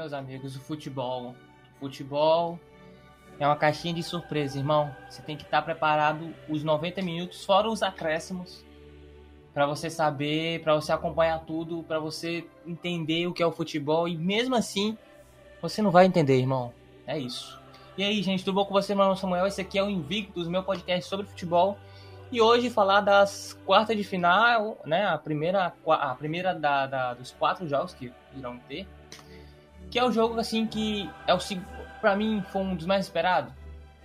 meus amigos, o futebol. O futebol é uma caixinha de surpresa, irmão. Você tem que estar preparado os 90 minutos, fora os acréscimos, para você saber, para você acompanhar tudo, para você entender o que é o futebol e mesmo assim você não vai entender, irmão. É isso. E aí, gente, tudo bom com você? Meu nome é Samuel, esse aqui é o Invictus, meu podcast sobre futebol. E hoje falar das quartas de final, né? A primeira, a primeira da, da dos quatro jogos que irão ter. Que é o jogo assim que é o para mim foi um dos mais esperados.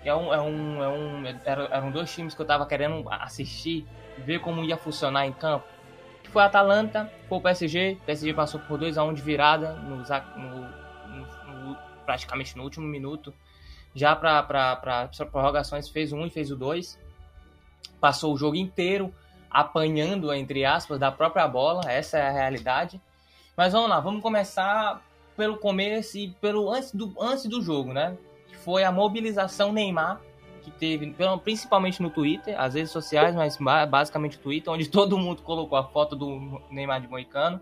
É um, é um, é um eram dois times que eu tava querendo assistir, ver como ia funcionar em campo. Que foi a Atalanta, foi o PSG. O PSG passou por 2 a 1 um de virada no, no, no, praticamente no último minuto. Já para prorrogações fez um e fez o dois passou o jogo inteiro apanhando, entre aspas, da própria bola, essa é a realidade. Mas vamos lá, vamos começar pelo começo e pelo antes do, antes do jogo, né? Que foi a mobilização Neymar, que teve, principalmente no Twitter, as redes sociais, mas basicamente Twitter, onde todo mundo colocou a foto do Neymar de Moicano.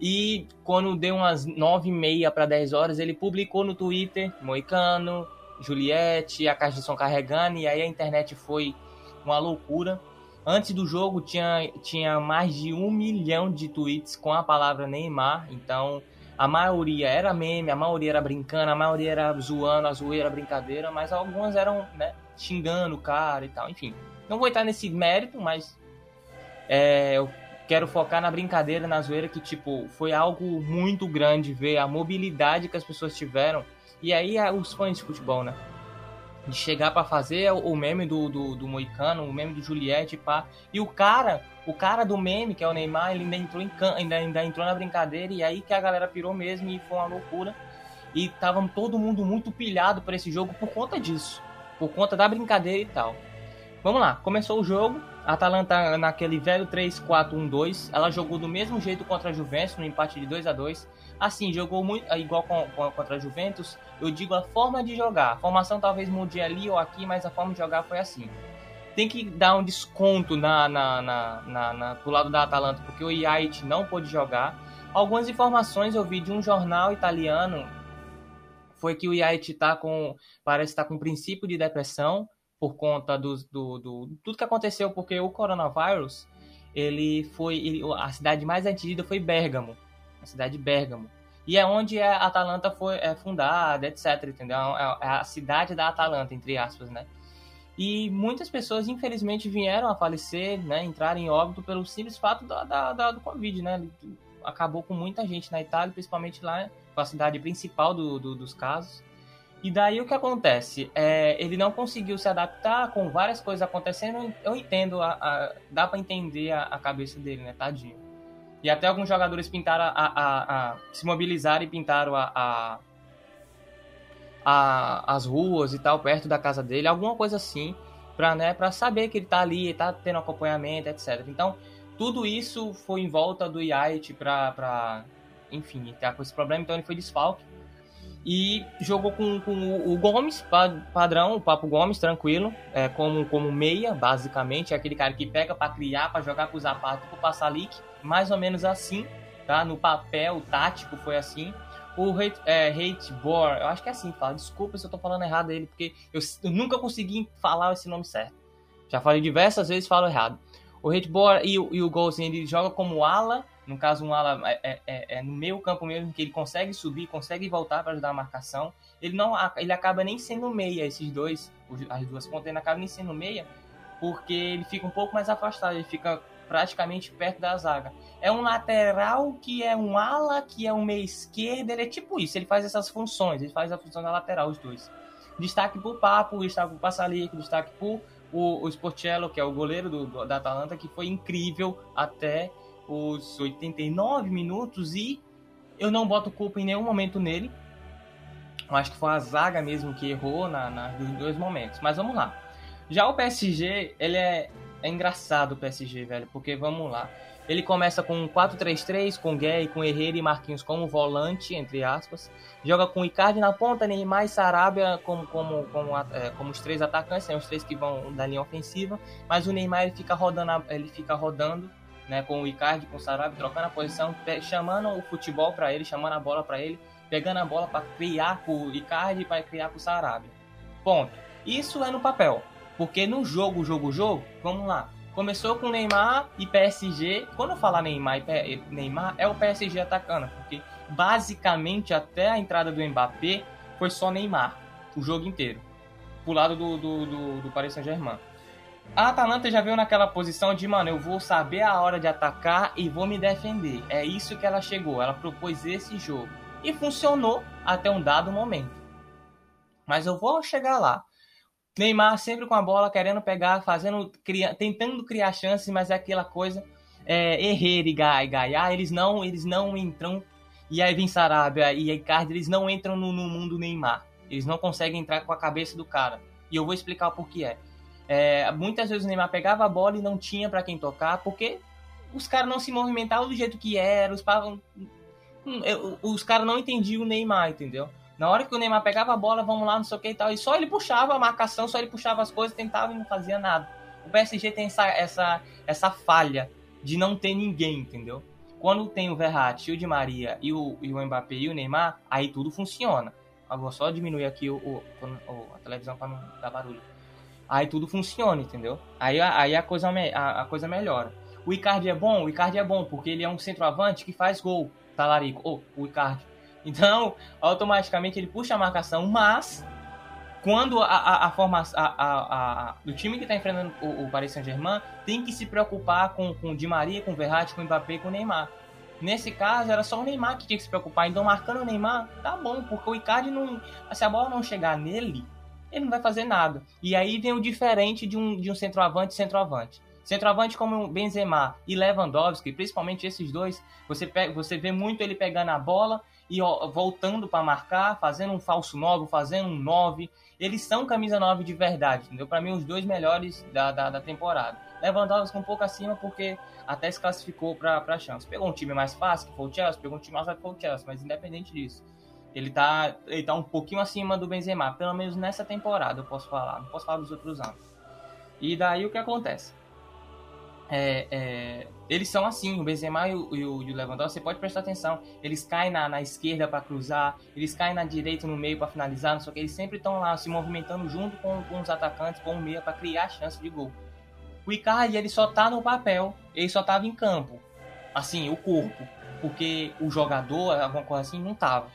E quando deu umas nove e meia para 10 horas, ele publicou no Twitter Moicano, Juliette, a caixa de som carregando, e aí a internet foi uma loucura. Antes do jogo tinha, tinha mais de um milhão de tweets com a palavra Neymar, então a maioria era meme, a maioria era brincando, a maioria era zoando, a zoeira, era brincadeira, mas algumas eram né, xingando o cara e tal, enfim. Não vou entrar nesse mérito, mas é, eu quero focar na brincadeira, na zoeira, que tipo, foi algo muito grande ver a mobilidade que as pessoas tiveram. E aí os fãs de futebol, né? De chegar para fazer o meme do, do, do Moicano, o meme do Juliette, pá. E o cara, o cara do meme, que é o Neymar, ele ainda entrou, em, ainda, ainda entrou na brincadeira e aí que a galera pirou mesmo e foi uma loucura. E tava todo mundo muito pilhado para esse jogo por conta disso, por conta da brincadeira e tal. Vamos lá, começou o jogo. A Atalanta naquele velho 3-4-1-2, ela jogou do mesmo jeito contra a Juventus no empate de 2 a 2 Assim, jogou muito igual com, com, contra a Juventus. Eu digo a forma de jogar. A formação talvez mude ali ou aqui, mas a forma de jogar foi assim. Tem que dar um desconto na, na, na, na, na do lado da Atalanta, porque o Iait não pôde jogar. Algumas informações eu vi de um jornal italiano foi que o Iait tá com parece estar tá com princípio de depressão por conta do, do, do, tudo que aconteceu porque o coronavírus ele foi ele, a cidade mais atingida foi Bergamo a cidade de Bergamo. E é onde a Atalanta foi é, fundada, etc, entendeu? É, é a cidade da Atalanta, entre aspas, né? E muitas pessoas, infelizmente, vieram a falecer, né? Entraram em óbito pelo simples fato da, da, da, do Covid, né? Acabou com muita gente na Itália, principalmente lá, com a cidade principal do, do, dos casos. E daí o que acontece? É, ele não conseguiu se adaptar com várias coisas acontecendo. Eu entendo, a, a dá para entender a, a, cabeça dele, né? Tadinho. E até alguns jogadores pintaram a, a, a se mobilizaram e pintaram a, a, as ruas e tal, perto da casa dele, alguma coisa assim, para né, pra saber que ele tá ali, tá tendo acompanhamento, etc. Então, tudo isso foi em volta do Yait pra, pra enfim, tá com esse problema, então ele foi desfalque. E jogou com, com o Gomes, padrão, o Papo Gomes, tranquilo, é, como, como meia, basicamente, é aquele cara que pega para criar, para jogar com o Zapata, para passar leak, mais ou menos assim, tá? No papel tático foi assim. O Hate, é, Hate Bor, eu acho que é assim, fala. Desculpa se eu tô falando errado ele, porque eu, eu, nunca consegui falar esse nome certo. Já falei diversas vezes, falo errado. O Hate Bor e, e o Golsen, ele joga como ala, no caso um ala é, é, é, é, no meio campo mesmo, que ele consegue subir, consegue voltar para ajudar a marcação. Ele não, ele acaba nem sendo meia, esses dois, as duas pontas, ele acaba nem sendo meia, porque ele fica um pouco mais afastado, ele fica praticamente perto da zaga. É um lateral que é um ala, que é um meia esquerda, ele é tipo isso, ele faz essas funções, ele faz a função da lateral, os dois. Destaque pro Papo, destaque pro Passalic, destaque pro o, o Sportiello, que é o goleiro do, do, da Atalanta, que foi incrível até os 89 minutos e eu não boto culpa em nenhum momento nele. Eu acho que foi a zaga mesmo que errou na, na, nos dois momentos. Mas vamos lá. Já o PSG, ele é, é engraçado o PSG, velho, porque vamos lá. Ele começa com 4-3-3, com Guerre, com Herrera e Marquinhos como volante, entre aspas. Joga com Icardi na ponta, Neymar e Sarabia como, como, como, é, como os três atacantes, né, os três que vão da linha ofensiva. Mas o Neymar ele fica rodando, ele fica rodando né, com o Icardi, com o Sarabia, trocando a posição, chamando o futebol para ele, chamando a bola para ele, pegando a bola para criar pro Icardi para criar pro Sarabia. Ponto. Isso é no papel. Porque no jogo, jogo, jogo, vamos lá. Começou com Neymar e PSG. Quando eu falar Neymar e Neymar, é o PSG atacando. Porque basicamente até a entrada do Mbappé foi só Neymar. O jogo inteiro. Pro lado do, do, do, do Paris Saint-Germain. A Atalanta já veio naquela posição de, mano, eu vou saber a hora de atacar e vou me defender. É isso que ela chegou. Ela propôs esse jogo. E funcionou até um dado momento. Mas eu vou chegar lá. Neymar sempre com a bola, querendo pegar, fazendo, cria, tentando criar chances, mas é aquela coisa, é, Herrera e Gaia, eles não, eles não entram, e aí vem Sarabia e Icardi, eles não entram no, no mundo Neymar. Eles não conseguem entrar com a cabeça do cara. E eu vou explicar o porquê é. é muitas vezes o Neymar pegava a bola e não tinha para quem tocar, porque os caras não se movimentavam do jeito que era, os, os caras não entendiam o Neymar, entendeu? Na hora que o Neymar pegava a bola, vamos lá, não sei o que e tal, e só ele puxava a marcação, só ele puxava as coisas, tentava e não fazia nada. O PSG tem essa, essa, essa falha de não ter ninguém, entendeu? Quando tem o Verratti, o Di Maria e o, e o Mbappé e o Neymar, aí tudo funciona. Agora só diminuir aqui o, o, o a televisão para não dar barulho. Aí tudo funciona, entendeu? Aí, aí a, coisa, a, a coisa melhora. O Icardi é bom? O Icardi é bom porque ele é um centroavante que faz gol, talarico. Ou oh, o Icardi. Então, automaticamente ele puxa a marcação, mas quando a, a, a formação a, a, do time que está enfrentando o, o Paris Saint-Germain tem que se preocupar com, com o Di Maria, com o Verratti, com o Mbappé com o Neymar. Nesse caso, era só o Neymar que tinha que se preocupar. Então, marcando o Neymar, tá bom, porque o Icardi não. Se a bola não chegar nele, ele não vai fazer nada. E aí vem o diferente de um, de um centroavante centroavante. Centroavante como Benzema e Lewandowski, principalmente esses dois, você, pega, você vê muito ele pegando a bola e ó, voltando para marcar, fazendo um falso 9, fazendo um 9. Eles são camisa 9 de verdade, entendeu? Para mim, os dois melhores da, da, da temporada. Lewandowski um pouco acima porque até se classificou para a chance. Pegou um time mais fácil, que foi o Chelsea, pegou um time mais fácil, que foi o Chelsea, mas independente disso. Ele tá, ele tá um pouquinho acima do Benzema, pelo menos nessa temporada eu posso falar, não posso falar dos outros anos. E daí o que acontece? É, é, eles são assim, o Benzema e o, e o, Lewandowski, você pode prestar atenção, eles caem na, na esquerda para cruzar, eles caem na direita no meio para finalizar, o que, eles sempre estão lá se movimentando junto com, com os atacantes, com o meia para criar chance de gol. O Icardi, ele só tá no papel, ele só tava em campo, assim, o corpo, porque o jogador, alguma coisa assim, não tava.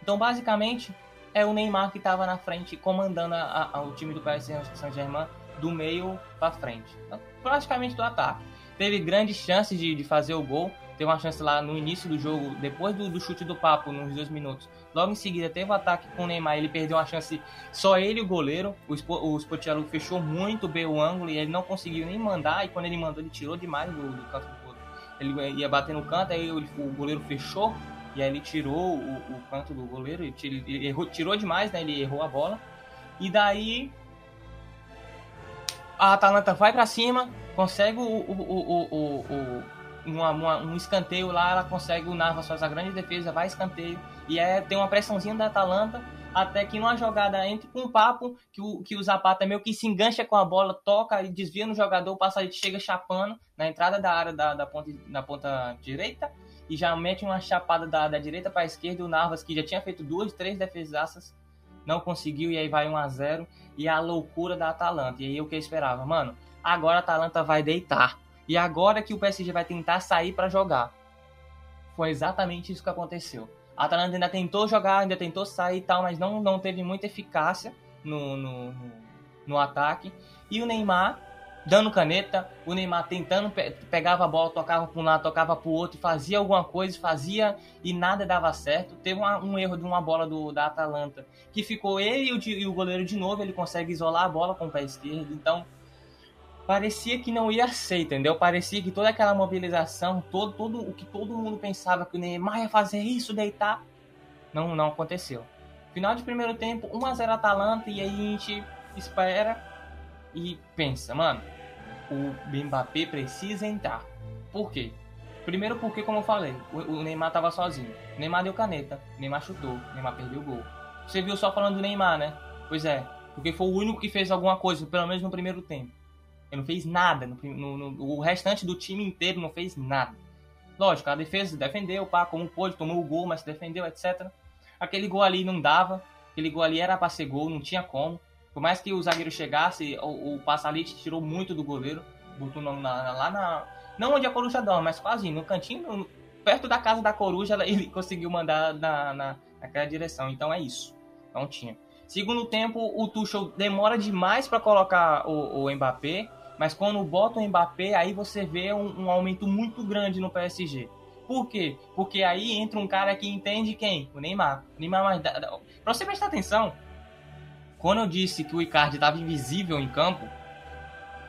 Então, basicamente, é o Neymar que tava na frente, comandando a, a, o time do PSG Saint-Germain, do meio para frente, então, praticamente do ataque. Teve grandes chances de, de fazer o gol. Teve uma chance lá no início do jogo, depois do, do chute do papo, nos dois minutos. Logo em seguida teve o um ataque com o Neymar, ele perdeu uma chance, só ele e o goleiro. O, o fechou muito bem o ângulo e ele não conseguiu nem mandar. E quando ele mandou, ele tirou demais do, do canto do goleiro. Ele ia bater no canto, aí o, o goleiro fechou e aí ele tirou o, o canto do goleiro, ele, ele errou, tirou demais, né? Ele errou a bola. E daí a Atalanta vai para cima, consegue o, o, o, uma, uma, um escanteio lá, ela consegue, o Navas faz a grande defesa, vai escanteio, e é, tem uma pressãozinha da Atalanta, até que numa jogada entre com um papo, que o, que o Zapata meio que se engancha com a bola, toca e desvia no jogador, o passageiro chega chapando na entrada da área da, da, ponta, da ponta direita, e já mete uma chapada da, da direita para a esquerda, o Navas, que já tinha feito duas, três defesaças, não conseguiu, e aí vai 1 a 0 e a loucura da Atalanta. E aí o que eu esperava? Mano, agora a Atalanta vai deitar. E agora que o PSG vai tentar sair para jogar. Foi exatamente isso que aconteceu. A Atalanta ainda tentou jogar, ainda tentou sair e tal, mas não, não teve muita eficácia no, no, no, no ataque. E o Neymar dando caneta, o Neymar tentando, pe pegava a bola, tocava para um lado, tocava para o outro, fazia alguma coisa, fazia e nada dava certo. Teve uma, um erro de uma bola do, da Atalanta, que ficou ele e o, e o goleiro de novo, ele consegue isolar a bola com o pé esquerdo, então parecia que não ia ser, entendeu? Parecia que toda aquela mobilização, todo, todo o que todo mundo pensava que o Neymar ia fazer isso, deitar, não, não aconteceu. Final de primeiro tempo, 1 a 0 Atalanta e aí a gente espera e pensa, mano, o Mbappé precisa entrar. Por quê? Primeiro porque, como eu falei, o, Neymar tava sozinho. O Neymar deu caneta, Neymar chutou, Neymar perdeu o gol. Você viu só falando do Neymar, né? Pois é, porque foi o único que fez alguma coisa, pelo menos no primeiro tempo. Ele não fez nada, no, no, no, o restante do time inteiro não fez nada. Lógico, a defesa defendeu, pá, como pôde, tomou o gol, mas defendeu, etc. Aquele gol ali não dava. Aquele gol ali era pra ser gol, não tinha como. Por mais que o zagueiro chegasse, o, o Passalite tirou muito do goleiro. Botou na, na, lá na. Não onde a coruja dá, mas quase no cantinho, perto da casa da coruja, ele conseguiu mandar na, na, naquela direção. Então é isso. Não tinha. Segundo tempo, o Tuchel demora demais para colocar o, o Mbappé, mas quando bota o Mbappé, aí você vê um, um, aumento muito grande no PSG. Por quê? Porque aí entra um cara que entende quem? O Neymar. O Neymar mais. Pra você prestar atenção, quando eu disse que o Icardi estava invisível em campo,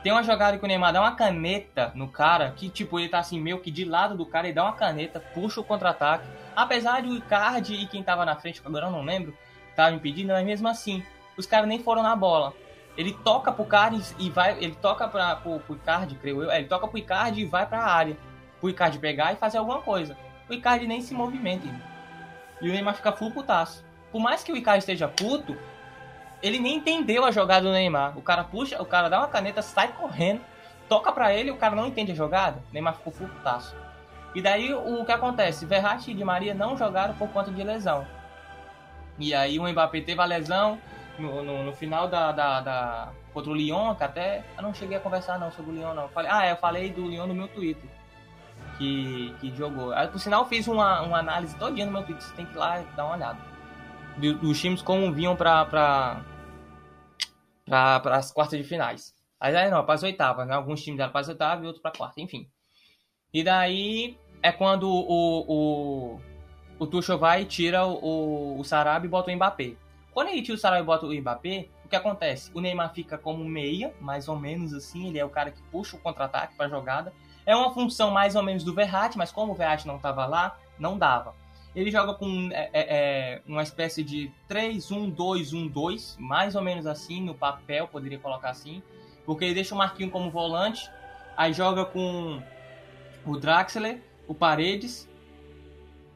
tem uma jogada que o Neymar dá uma caneta no cara, que tipo, ele tá assim, meio que de lado do cara, ele dá uma caneta, puxa o contra-ataque. Apesar de o Icardi e quem tava na frente, agora eu não lembro, tava impedindo, mas mesmo assim, os caras nem foram na bola. Ele toca pro cara e vai. Ele toca pra, pro, pro Icardi, creio eu. É, ele toca pro Icardi e vai pra área. Pro Icardi pegar e fazer alguma coisa. O Icardi nem se movimenta. E o Neymar fica full putaço. Por mais que o Icardi esteja puto, ele nem entendeu a jogada do Neymar. O cara puxa, o cara dá uma caneta, sai correndo, toca para ele, o cara não entende a jogada. O Neymar ficou putaço. E daí o que acontece? Verratti e Di Maria não jogaram por conta de lesão. E aí o Mbappé teve a lesão no, no, no final da, da, da, contra o Lyon, que até eu não cheguei a conversar não sobre o Lyon não. falei, ah, eu falei do Lyon no meu Twitter. Que, que jogou. Aí, por sinal, fiz uma, uma análise todo dia no meu Twitter. Você tem que ir lá e dar uma olhada dos times como vinham para para as quartas de finais. Aí não, para as oitavas, né? Alguns times eram para as oitavas e outros para quarta, enfim. E daí é quando o, o, o Tuchel vai e tira o, o Sarabia e bota o Mbappé. Quando ele tira o Sarabia e bota o Mbappé, o que acontece? O Neymar fica como meia, mais ou menos assim, ele é o cara que puxa o contra-ataque para a jogada. É uma função mais ou menos do Verratti, mas como o Verratti não estava lá, não dava. Ele joga com é, é, é uma espécie de 3-1-2-1-2, mais ou menos assim, no papel, poderia colocar assim. Porque ele deixa o Marquinhos como volante, aí joga com o Draxler, o Paredes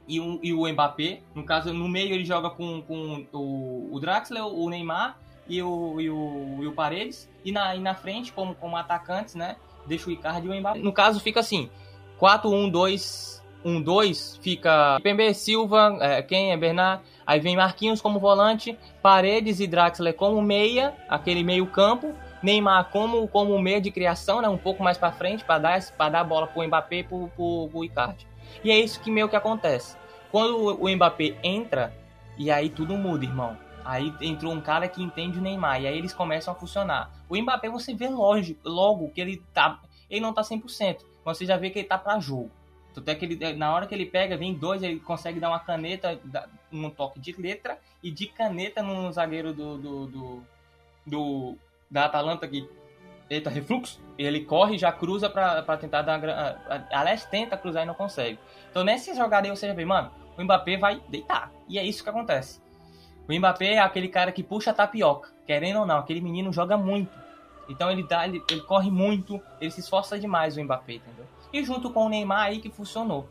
e o, e o Mbappé. No caso, no meio ele joga com, com o, o Draxler, o Neymar e o, e o, e o Paredes. E na, e na frente, como, como atacantes, né? Deixa o Icardi e o Mbappé. No caso, fica assim: 4-1-2 um, dois, fica Pembe Silva, é, quem é Bernard, aí vem Marquinhos como volante, Paredes e Draxler como meia, aquele meio campo, Neymar como, como meia de criação, né, um pouco mais para frente, para dar, pra dar a bola pro Mbappé pro, pro, pro Icardi. E é isso que meio que acontece. Quando o, o Mbappé entra, e aí tudo muda, irmão. Aí entrou um cara que entende o Neymar, e aí eles começam a funcionar. O Mbappé você vê lógico, logo que ele tá, ele não tá 100%, mas você já vê que ele tá para jogo. Até que ele, na hora que ele pega, vem dois, ele consegue dar uma caneta, um toque de letra e de caneta no zagueiro do, do, do, do da Atalanta que eita, refluxo, ele corre já cruza para tentar dar uma, Aliás, tenta cruzar e não consegue. Então nessa jogada aí você já vê, mano, o Mbappé vai deitar. E é isso que acontece. O Mbappé é aquele cara que puxa a tapioca, querendo ou não, aquele menino joga muito. Então ele dá, ele, ele corre muito, ele se esforça demais o Mbappé, entendeu? E junto com o Neymar aí que funcionou.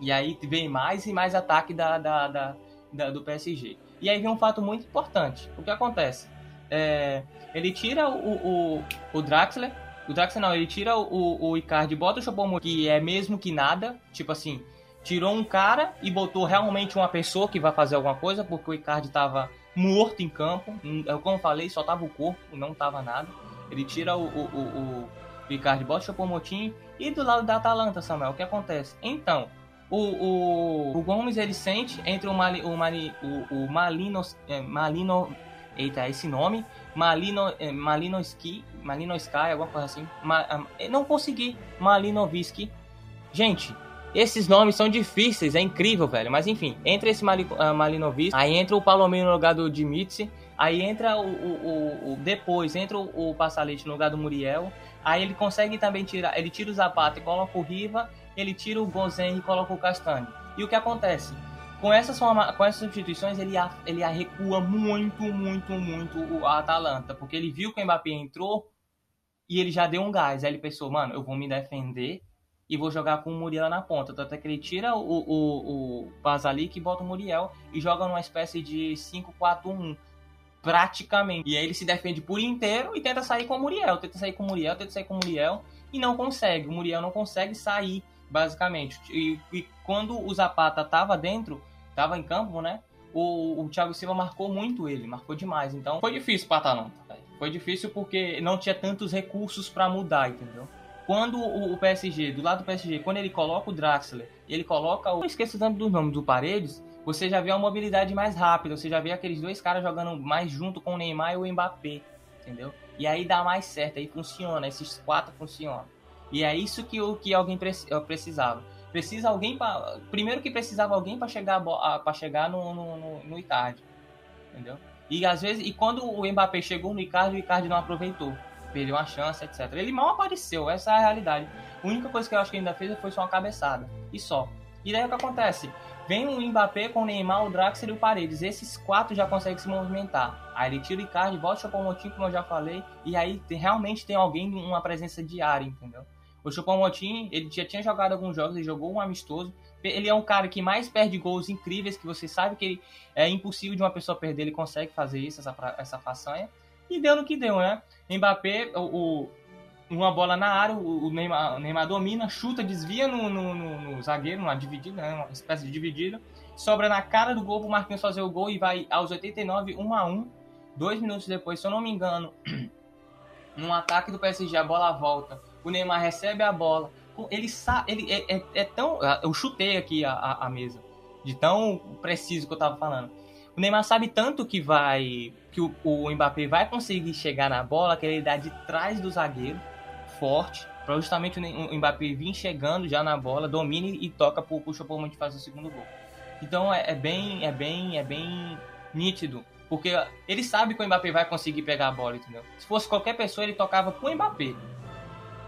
E aí vem mais e mais ataque da, da, da, da do PSG. E aí vem um fato muito importante. O que acontece? É, ele tira o, o, o Draxler. O Draxler não, ele tira o, o Icardi bota o Choupo que é mesmo que nada. Tipo assim, tirou um cara e botou realmente uma pessoa que vai fazer alguma coisa, porque o Icardi estava morto em campo. Hum, como eu falei, só tava o corpo, não tava nada. Ele tira o, o, o, o Icardi, bota o Choupo-Moting e do lado da Atalanta, Samuel, o que acontece? Então, o, o, o Gomes ele sente entre o, Mali, o, Mali, o, o Malinos, é, Malino, eita, esse nome, Malino, é, Malinoski, Malinoski, alguma coisa assim, Ma, não consegui, Malinovski. Gente, esses nomes são difíceis, é incrível, velho. Mas enfim, entra esse Mali, uh, Malinovic, aí entra o Palomino no lugar do Dimitri, aí entra o, o, o depois entra o, o Passalete no lugar do Muriel, Aí ele consegue também tirar, ele tira o Zapata e coloca o Riva, ele tira o Gozen e coloca o Castanho. E o que acontece? Com essas, forma, com essas substituições, ele, ele recua muito, muito, muito a Atalanta, porque ele viu que o Mbappé entrou e ele já deu um gás. Aí ele pensou, mano, eu vou me defender e vou jogar com o Muriel na ponta. Tanto é que ele tira o, o, o Basalik e bota o Muriel e joga numa espécie de 5-4-1 praticamente. E aí ele se defende por inteiro e tenta sair com o Muriel, tenta sair com o Muriel, tenta sair com o Muriel e não consegue. O Muriel não consegue sair, basicamente. E, e quando o Zapata tava dentro, tava em campo, né? o, o Thiago Silva marcou muito ele, marcou demais. Então foi difícil para Atalanta. Foi difícil porque não tinha tantos recursos para mudar, entendeu? Quando o, o, PSG, do lado do PSG, quando ele coloca o Draxler, ele coloca o. Eu esqueço tanto do nome do Paredes, você já vê uma mobilidade mais rápida, você já vê aqueles dois caras jogando mais junto com o Neymar e o Mbappé, entendeu? E aí dá mais certo, aí funciona, esses quatro funcionam. E é isso que, o, que alguém precisava. Precisa alguém para primeiro que precisava alguém para chegar para chegar no, no, no, no Icardi, entendeu? E às vezes e quando o Mbappé chegou no Icardi, o Icardi não aproveitou, perdeu uma chance, etc. Ele mal apareceu, essa é a realidade. A única coisa que eu acho que ainda fez foi só uma cabeçada e só. E daí o que acontece? Vem o Mbappé com o Neymar, o Draxler e o Paredes. Esses quatro já conseguem se movimentar. Aí ele tira o Icardi, volta o Motim, como eu já falei, e aí tem, realmente tem alguém, uma presença diária, entendeu? O Choupo-Moting, ele já tinha jogado alguns jogos, ele jogou um amistoso. Ele é um cara que mais perde gols incríveis, que você sabe que ele, é impossível de uma pessoa perder, ele consegue fazer isso, essa, essa façanha. E deu no que deu, né? Mbappé, o uma bola na área, o Neymar, o Neymar domina, chuta, desvia no, no, no, no zagueiro, uma dividida, né? uma espécie de dividida. Sobra na cara do gol pro Marquinhos fazer o gol e vai aos 89, 1 a 1 Dois minutos depois, se eu não me engano, num ataque do PSG, a bola volta o Neymar recebe a bola. Ele sabe, ele é, é, é tão. Eu chutei aqui a, a, a, mesa, de tão preciso que eu tava falando. O Neymar sabe tanto que vai. que o, o Mbappé vai conseguir chegar na bola, que ele dá de trás do zagueiro, forte, para justamente o Mbappé vir chegando já na bola, domine e toca pro, pro choupo fazer o segundo gol. Então é, é, bem, é bem, é bem nítido. Porque ele sabe que o Mbappé vai conseguir pegar a bola, entendeu? Se fosse qualquer pessoa, ele tocava pro Mbappé.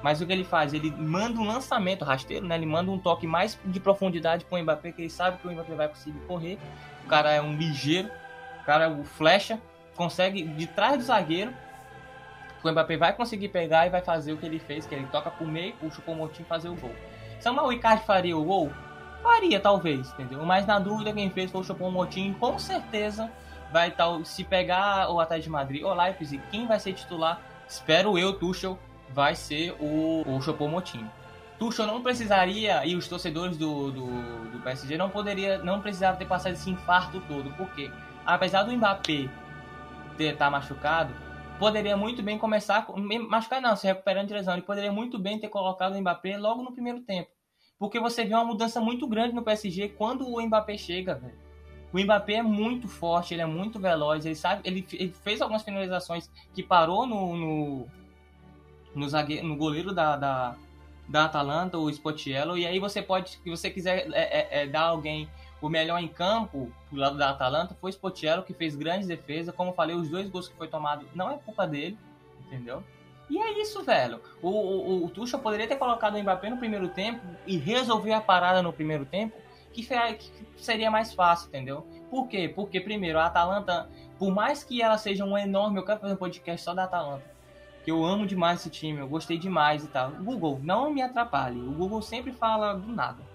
Mas o que ele faz? Ele manda um lançamento rasteiro, né? Ele manda um toque mais de profundidade pro Mbappé, que ele sabe que o Mbappé vai conseguir correr. O cara é um ligeiro, o cara é o flecha, consegue de trás do zagueiro. O Mbappé vai conseguir pegar e vai fazer o que ele fez, que ele toca pro meio, puxa o Motinho fazer o gol. Samuel Icardi faria o gol? Faria, talvez, entendeu? Mas na dúvida, quem fez foi o Choupo-Moting, com certeza vai tal se pegar o Atlético de Madrid ou Leipzig, quem vai ser titular? Espero eu, Tuchel, vai ser o, o Choupo-Moting. Tuchel não precisaria, e os torcedores do, do, do PSG não poderia, não precisava ter passado esse infarto todo, porque apesar do Mbappé estar tá machucado, poderia muito bem começar, machucar não, se recuperando de lesão, ele poderia muito bem ter colocado o Mbappé logo no primeiro tempo. Porque você vê uma mudança muito grande no PSG quando o Mbappé chega, velho. O Mbappé é muito forte, ele é muito veloz, ele sabe, ele, ele fez algumas finalizações que parou no, no no, zagueiro, no goleiro da, da, da Atalanta, o Spotiello, e aí você pode, se você quiser é, é, é, dar alguém o melhor em campo do lado da Atalanta, foi Spotiello que fez grandes defesas, como falei, os dois gols que foi tomado não é culpa dele, entendeu? E é isso, velho. O, o, o Tuchel poderia ter colocado o Mbappé no primeiro tempo e resolver a parada no primeiro tempo, que, que seria mais fácil, entendeu? Por quê? Porque, primeiro, a Atalanta, por mais que ela seja um enorme, eu quero fazer um podcast só da Atalanta, que eu amo demais esse time, eu gostei demais e tal. Google, não me atrapalhe. O Google sempre fala do nada.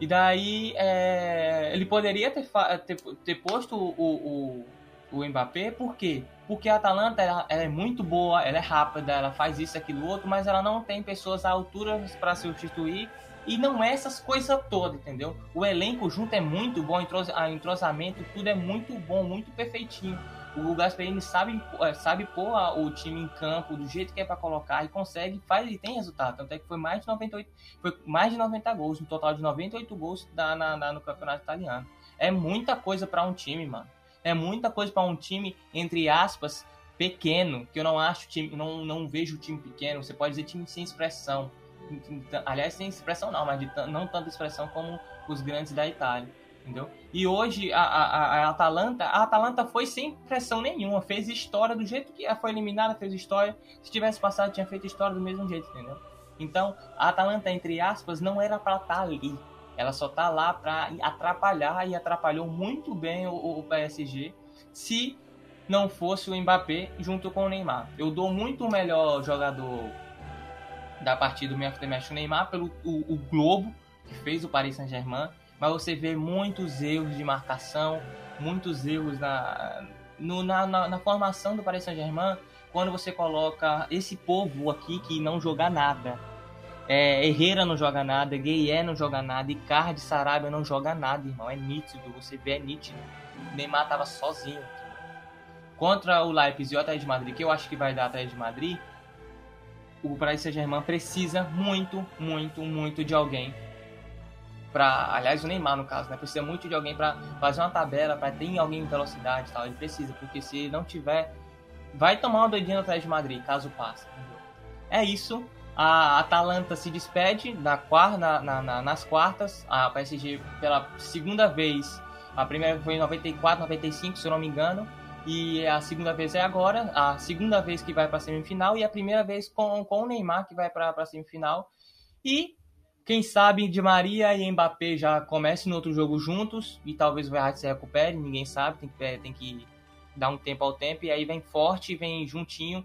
E daí é, ele poderia ter, ter, ter posto o, o, o Mbappé, por quê? Porque a Atalanta ela, ela, é muito boa, ela é rápida, ela faz isso, aquilo, outro, mas ela não tem pessoas à altura para substituir e não é essas coisas todas, entendeu? O elenco junto é muito bom, o entrosamento, tudo é muito bom, muito perfeitinho o Gasperini sabe, é, sabe pôr o time em campo do jeito que é para colocar e consegue, faz e tem resultado. Tanto é que foi mais de 98, foi mais de 90 gols, um total de 98 gols da, na, na, no campeonato italiano. É muita coisa para um time, mano. É muita coisa para um time, entre aspas, pequeno, que eu não acho time, não, não vejo time pequeno. Você pode dizer time sem expressão. Aliás, sem expressão não, mas de, não tanta expressão como os grandes da Itália entendeu? E hoje a, a, a, Atalanta, a Atalanta foi sem pressão nenhuma, fez história do jeito que foi eliminada, fez história. Se tivesse passado, tinha feito história do mesmo jeito, entendeu? Então, a Atalanta, entre aspas, não era para estar tá ali. Ela só tá lá para atrapalhar e atrapalhou muito bem o, o PSG. Se não fosse o Mbappé junto com o Neymar. Eu dou muito melhor jogador da partida do Manchester o Neymar pelo o, o Globo que fez o Paris Saint-Germain mas você vê muitos erros de marcação, muitos erros na, no, na, na, na, formação do Paris Saint-Germain, quando você coloca esse povo aqui que não joga nada. É, Herrera não joga nada, Gueye não joga nada, Icardi, Sarabia não joga nada, irmão. É nítido, você vê, é nítido. O Neymar tava sozinho. Contra o Leipzig e o Atlético de Madrid, que eu acho que vai dar Atlético de Madrid, o Paris Saint-Germain precisa muito, muito, muito de alguém para, aliás, o Neymar no caso, né? Precisa muito de alguém para fazer uma tabela, para ter alguém em velocidade, tal. Ele precisa, porque se não tiver, vai tomar uma doidinha atrás de Madrid, caso passe. É isso. A Atalanta se despede quarta, na, na, nas quartas. A PSG pela segunda vez. A primeira foi em 94, 95, se eu não me engano. E a segunda vez é agora. A segunda vez que vai para a semifinal. E a primeira vez com, com o Neymar que vai para a semifinal. E quem sabe de Maria e Mbappé já comecem no outro jogo juntos. E talvez o Verratti se recupere. Ninguém sabe. Tem que, tem que dar um tempo ao tempo. E aí vem forte, vem juntinho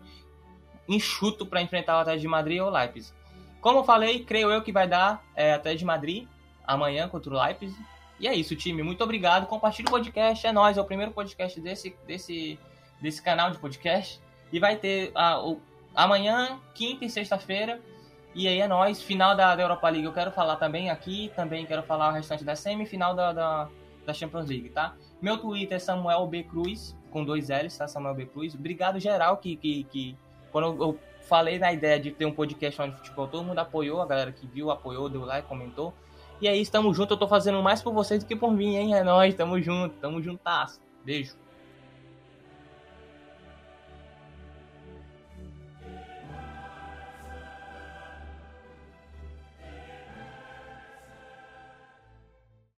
enxuto para enfrentar o Atlético de Madrid ou o Leipzig. Como eu falei, creio eu que vai dar é, Atlético de Madrid amanhã contra o Leipzig. E é isso, time. Muito obrigado. Compartilhe o podcast. É nós, é o primeiro podcast desse, desse, desse canal de podcast. E vai ter a, o, amanhã, quinta e sexta-feira. E aí é nós, final da, da, Europa League. Eu quero falar também aqui, também quero falar o restante da semifinal da, da, da Champions League, tá? Meu Twitter é Samuel B. Cruz, com dois L's, tá? Samuel B. Cruz. Obrigado geral que, que, que quando eu falei na ideia de ter um podcast de futebol, todo mundo apoiou, a galera que viu, apoiou, deu like, comentou. E aí, estamos juntos, eu tô fazendo mais por vocês do que por mim, hein? É nóis, tamo junto, tamo juntas. Beijo.